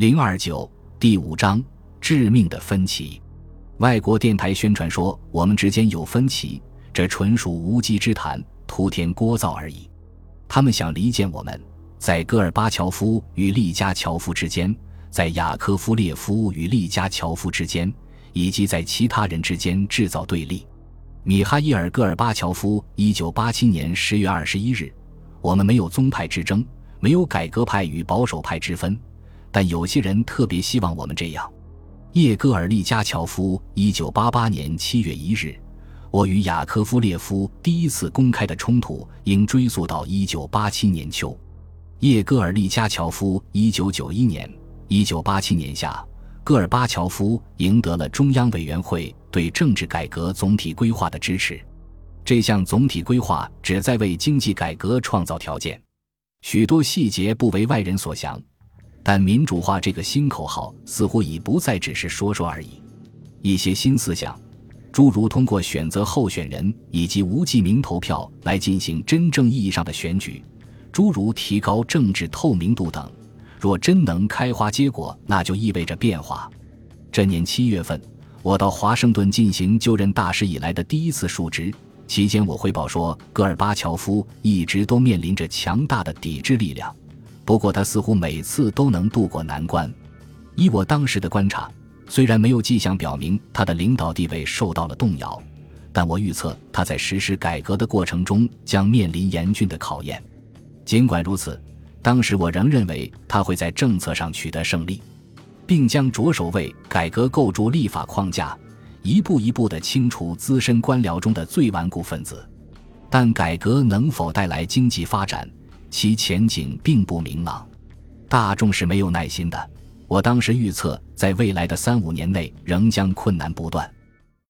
零二九第五章致命的分歧。外国电台宣传说我们之间有分歧，这纯属无稽之谈，徒添聒噪而已。他们想离间我们，在戈尔巴乔夫与利加乔夫之间，在雅科夫列夫与利加乔夫之间，以及在其他人之间制造对立。米哈伊尔·戈尔巴乔夫，一九八七年十月二十一日，我们没有宗派之争，没有改革派与保守派之分。但有些人特别希望我们这样。叶戈尔·利加乔夫，一九八八年七月一日，我与雅科夫列夫第一次公开的冲突应追溯到一九八七年秋。叶戈尔·利加乔夫，一九九一年、一九八七年夏，戈尔巴乔夫赢得了中央委员会对政治改革总体规划的支持。这项总体规划旨在为经济改革创造条件，许多细节不为外人所详。但民主化这个新口号似乎已不再只是说说而已。一些新思想，诸如通过选择候选人以及无记名投票来进行真正意义上的选举，诸如提高政治透明度等，若真能开花结果，那就意味着变化。这年七月份，我到华盛顿进行就任大使以来的第一次述职，期间我汇报说，戈尔巴乔夫一直都面临着强大的抵制力量。不过他似乎每次都能渡过难关。依我当时的观察，虽然没有迹象表明他的领导地位受到了动摇，但我预测他在实施改革的过程中将面临严峻的考验。尽管如此，当时我仍认为他会在政策上取得胜利，并将着手为改革构筑立法框架，一步一步地清除资深官僚中的最顽固分子。但改革能否带来经济发展？其前景并不明朗，大众是没有耐心的。我当时预测，在未来的三五年内仍将困难不断。